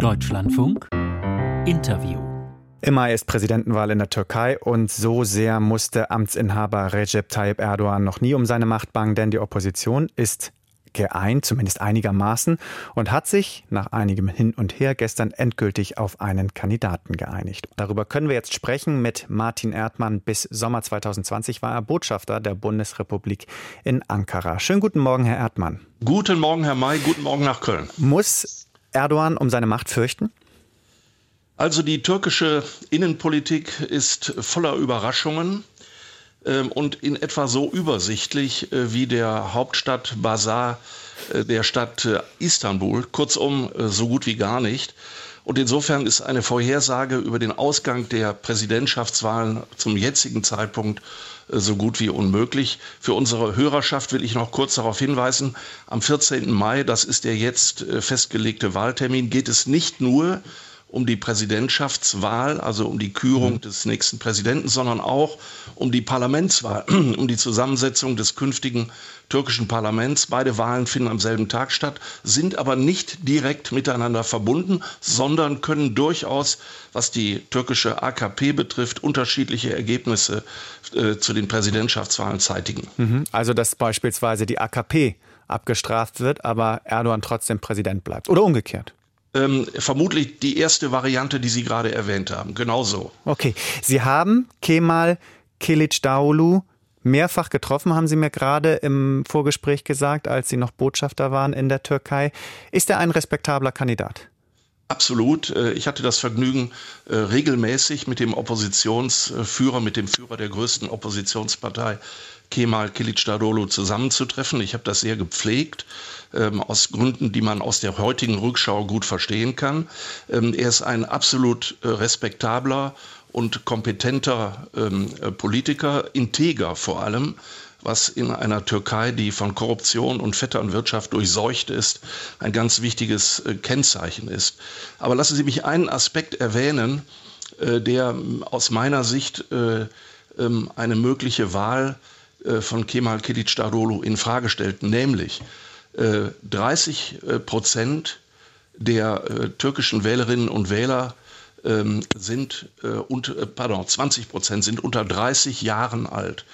Deutschlandfunk Interview im Mai ist Präsidentenwahl in der Türkei und so sehr musste Amtsinhaber Recep Tayyip Erdogan noch nie um seine Macht bangen, denn die Opposition ist geeint, zumindest einigermaßen, und hat sich nach einigem Hin und Her gestern endgültig auf einen Kandidaten geeinigt. Darüber können wir jetzt sprechen mit Martin Erdmann. Bis Sommer 2020 war er Botschafter der Bundesrepublik in Ankara. Schönen guten Morgen, Herr Erdmann. Guten Morgen, Herr May. Guten Morgen nach Köln. Muss Erdogan um seine Macht fürchten? Also die türkische Innenpolitik ist voller Überraschungen. Ähm, und in etwa so übersichtlich äh, wie der Hauptstadt Basar äh, der Stadt äh, Istanbul. Kurzum, so gut wie gar nicht. Und insofern ist eine Vorhersage über den Ausgang der Präsidentschaftswahlen zum jetzigen Zeitpunkt so gut wie unmöglich. Für unsere Hörerschaft will ich noch kurz darauf hinweisen, am 14. Mai, das ist der jetzt festgelegte Wahltermin, geht es nicht nur um die Präsidentschaftswahl, also um die Kürung mhm. des nächsten Präsidenten, sondern auch um die Parlamentswahl, um die Zusammensetzung des künftigen türkischen Parlaments. Beide Wahlen finden am selben Tag statt, sind aber nicht direkt miteinander verbunden, sondern können durchaus, was die türkische AKP betrifft, unterschiedliche Ergebnisse äh, zu den Präsidentschaftswahlen zeitigen. Mhm. Also dass beispielsweise die AKP abgestraft wird, aber Erdogan trotzdem Präsident bleibt oder umgekehrt. Ähm, vermutlich die erste Variante, die Sie gerade erwähnt haben. Genau so. Okay. Sie haben Kemal Kılıçdaroğlu mehrfach getroffen, haben Sie mir gerade im Vorgespräch gesagt, als Sie noch Botschafter waren in der Türkei. Ist er ein respektabler Kandidat? Absolut. Äh, ich hatte das Vergnügen, äh, regelmäßig mit dem Oppositionsführer, mit dem Führer der größten Oppositionspartei, Kemal Kılıçdaroğlu, zusammenzutreffen. Ich habe das sehr gepflegt ähm, aus Gründen, die man aus der heutigen Rückschau gut verstehen kann. Ähm, er ist ein absolut äh, respektabler und kompetenter ähm, äh, Politiker, integer vor allem was in einer Türkei, die von Korruption und Vetternwirtschaft durchseucht ist, ein ganz wichtiges äh, Kennzeichen ist. Aber lassen Sie mich einen Aspekt erwähnen, äh, der aus meiner Sicht äh, ähm, eine mögliche Wahl von Kemal Kılıçdaroğlu in Frage stellt, nämlich 30 äh, äh, Prozent der türkischen Wählerinnen und Wähler ähm, sind und pardon 20 Prozent sind unter 30 Jahren alt.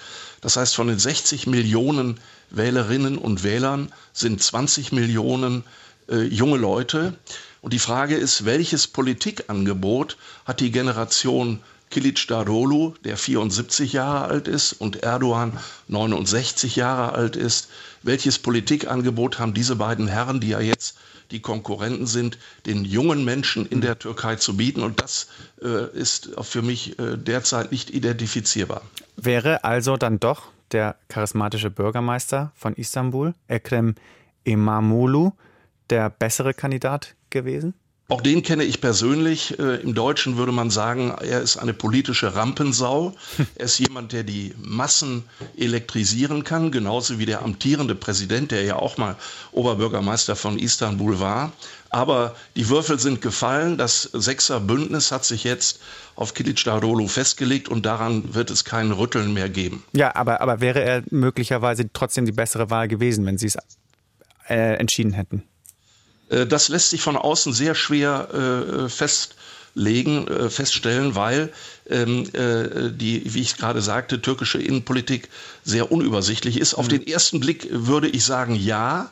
Das heißt, von den 60 Millionen Wählerinnen und Wählern sind 20 Millionen junge Leute. Und die Frage ist, welches Politikangebot hat die Generation Kilic Darolu, der 74 Jahre alt ist, und Erdogan 69 Jahre alt ist. Welches Politikangebot haben diese beiden Herren, die ja jetzt die Konkurrenten sind, den jungen Menschen in der Türkei zu bieten? Und das äh, ist für mich äh, derzeit nicht identifizierbar. Wäre also dann doch der charismatische Bürgermeister von Istanbul, Ekrem Imamoglu, der bessere Kandidat gewesen? Auch den kenne ich persönlich. Äh, Im Deutschen würde man sagen, er ist eine politische Rampensau. Er ist jemand, der die Massen elektrisieren kann, genauso wie der amtierende Präsident, der ja auch mal Oberbürgermeister von Istanbul war. Aber die Würfel sind gefallen. Das Sechser-Bündnis hat sich jetzt auf Kilicdaroglu festgelegt und daran wird es kein Rütteln mehr geben. Ja, aber, aber wäre er möglicherweise trotzdem die bessere Wahl gewesen, wenn Sie es äh, entschieden hätten? Äh, das lässt sich von außen sehr schwer äh, festlegen, äh, feststellen, weil ähm, die, wie ich gerade sagte, türkische Innenpolitik sehr unübersichtlich ist. Auf mhm. den ersten Blick würde ich sagen, ja.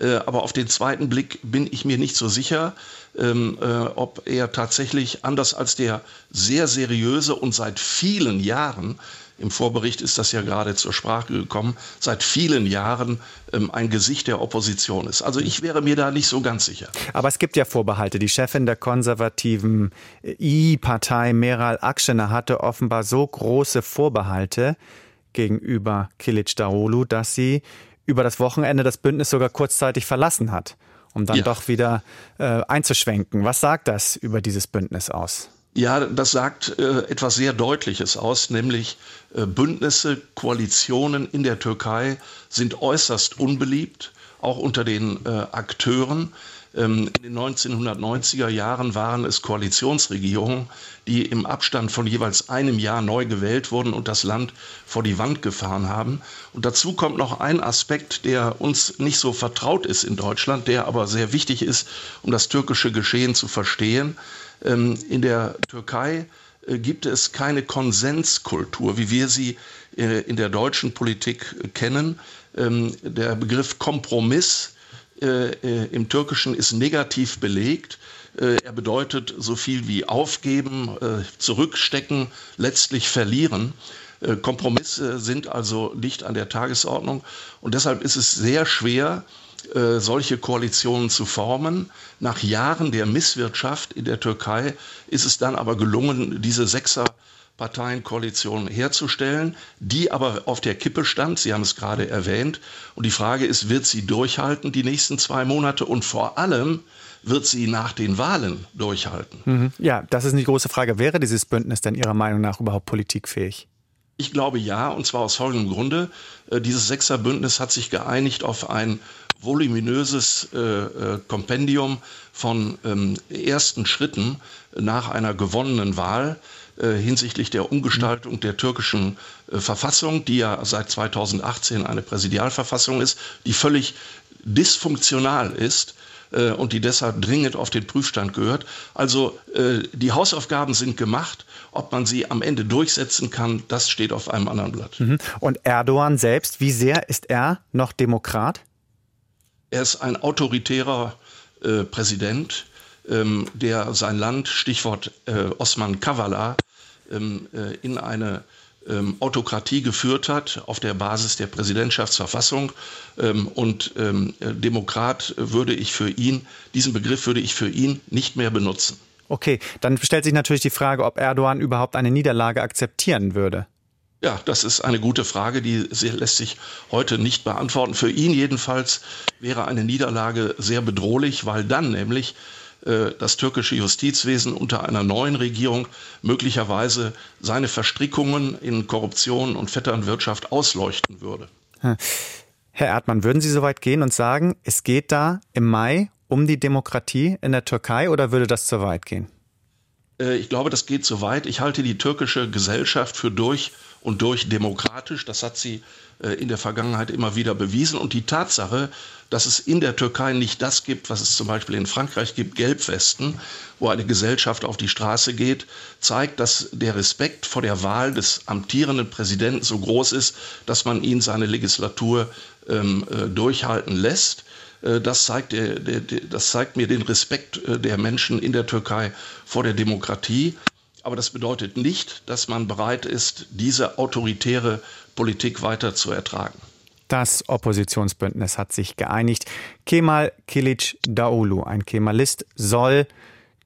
aber auf den zweiten Blick bin ich mir nicht so sicher, ähm, ob er tatsächlich anders als der sehr seriöse und seit vielen Jahren im Vorbericht ist das ja gerade zur Sprache gekommen, seit vielen Jahren ähm, ein Gesicht der Opposition ist. Also ich wäre mir da nicht so ganz sicher. Aber es gibt ja Vorbehalte. Die Chefin der konservativen I-Partei, Meral Akşener, hatte offenbar so große Vorbehalte gegenüber Kilic Darolu, dass sie über das Wochenende das Bündnis sogar kurzzeitig verlassen hat, um dann ja. doch wieder äh, einzuschwenken. Was sagt das über dieses Bündnis aus? Ja, das sagt äh, etwas sehr Deutliches aus, nämlich äh, Bündnisse, Koalitionen in der Türkei sind äußerst unbeliebt, auch unter den äh, Akteuren. Ähm, in den 1990er Jahren waren es Koalitionsregierungen, die im Abstand von jeweils einem Jahr neu gewählt wurden und das Land vor die Wand gefahren haben. Und dazu kommt noch ein Aspekt, der uns nicht so vertraut ist in Deutschland, der aber sehr wichtig ist, um das türkische Geschehen zu verstehen. Ähm, in der Türkei äh, gibt es keine Konsenskultur, wie wir sie äh, in der deutschen Politik kennen. Ähm, der Begriff Kompromiss äh, äh, im Türkischen ist negativ belegt. Äh, er bedeutet so viel wie aufgeben, zurückstecken, letztlich verlieren. Kompromisse sind also nicht an der Tagesordnung und deshalb ist es sehr schwer, solche Koalitionen zu formen. Nach Jahren der Misswirtschaft in der Türkei ist es dann aber gelungen, diese Sechser Parteienkoalition herzustellen, die aber auf der Kippe stand. Sie haben es gerade erwähnt. Und die Frage ist, wird sie durchhalten die nächsten zwei Monate und vor allem wird sie nach den Wahlen durchhalten? Mhm. Ja, das ist eine große Frage. Wäre dieses Bündnis denn Ihrer Meinung nach überhaupt politikfähig? Ich glaube ja, und zwar aus folgendem Grunde. Äh, dieses Sechserbündnis hat sich geeinigt auf ein voluminöses äh, äh, Kompendium von ähm, ersten Schritten nach einer gewonnenen Wahl. Äh, hinsichtlich der Umgestaltung der türkischen äh, Verfassung, die ja seit 2018 eine Präsidialverfassung ist, die völlig dysfunktional ist äh, und die deshalb dringend auf den Prüfstand gehört. Also die Hausaufgaben sind gemacht. Ob man sie am Ende durchsetzen kann, das steht auf einem anderen Blatt. Mhm. Und Erdogan selbst, wie sehr ist er noch Demokrat? Er ist ein autoritärer äh, Präsident, ähm, der sein Land, Stichwort äh, Osman Kavala, ähm, äh, in eine ähm, Autokratie geführt hat auf der Basis der Präsidentschaftsverfassung. Ähm, und ähm, Demokrat würde ich für ihn, diesen Begriff würde ich für ihn nicht mehr benutzen. Okay, dann stellt sich natürlich die Frage, ob Erdogan überhaupt eine Niederlage akzeptieren würde. Ja, das ist eine gute Frage, die lässt sich heute nicht beantworten. Für ihn jedenfalls wäre eine Niederlage sehr bedrohlich, weil dann nämlich äh, das türkische Justizwesen unter einer neuen Regierung möglicherweise seine Verstrickungen in Korruption und Vetternwirtschaft ausleuchten würde. Herr Erdmann, würden Sie so weit gehen und sagen, es geht da im Mai um die Demokratie in der Türkei oder würde das zu weit gehen? Äh, ich glaube, das geht zu weit. Ich halte die türkische Gesellschaft für durch und durch demokratisch. Das hat sie äh, in der Vergangenheit immer wieder bewiesen. Und die Tatsache, dass es in der Türkei nicht das gibt, was es zum Beispiel in Frankreich gibt, Gelbwesten, wo eine Gesellschaft auf die Straße geht, zeigt, dass der Respekt vor der Wahl des amtierenden Präsidenten so groß ist, dass man ihn seine Legislatur ähm, äh, durchhalten lässt. Äh, das zeigt, das zeigt mir den Respekt der Menschen in der Türkei vor der Demokratie. Aber das bedeutet nicht, dass man bereit ist, diese autoritäre Politik weiter zu ertragen. Das Oppositionsbündnis hat sich geeinigt. Kemal Kilic Daulu, ein Kemalist, soll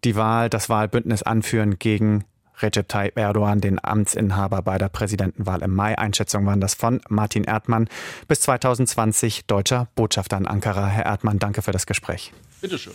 die Wahl, das Wahlbündnis anführen gegen Recep Tayyip Erdogan, den Amtsinhaber bei der Präsidentenwahl im Mai. Einschätzungen waren das von Martin Erdmann, bis 2020 deutscher Botschafter in Ankara. Herr Erdmann, danke für das Gespräch. Bitteschön.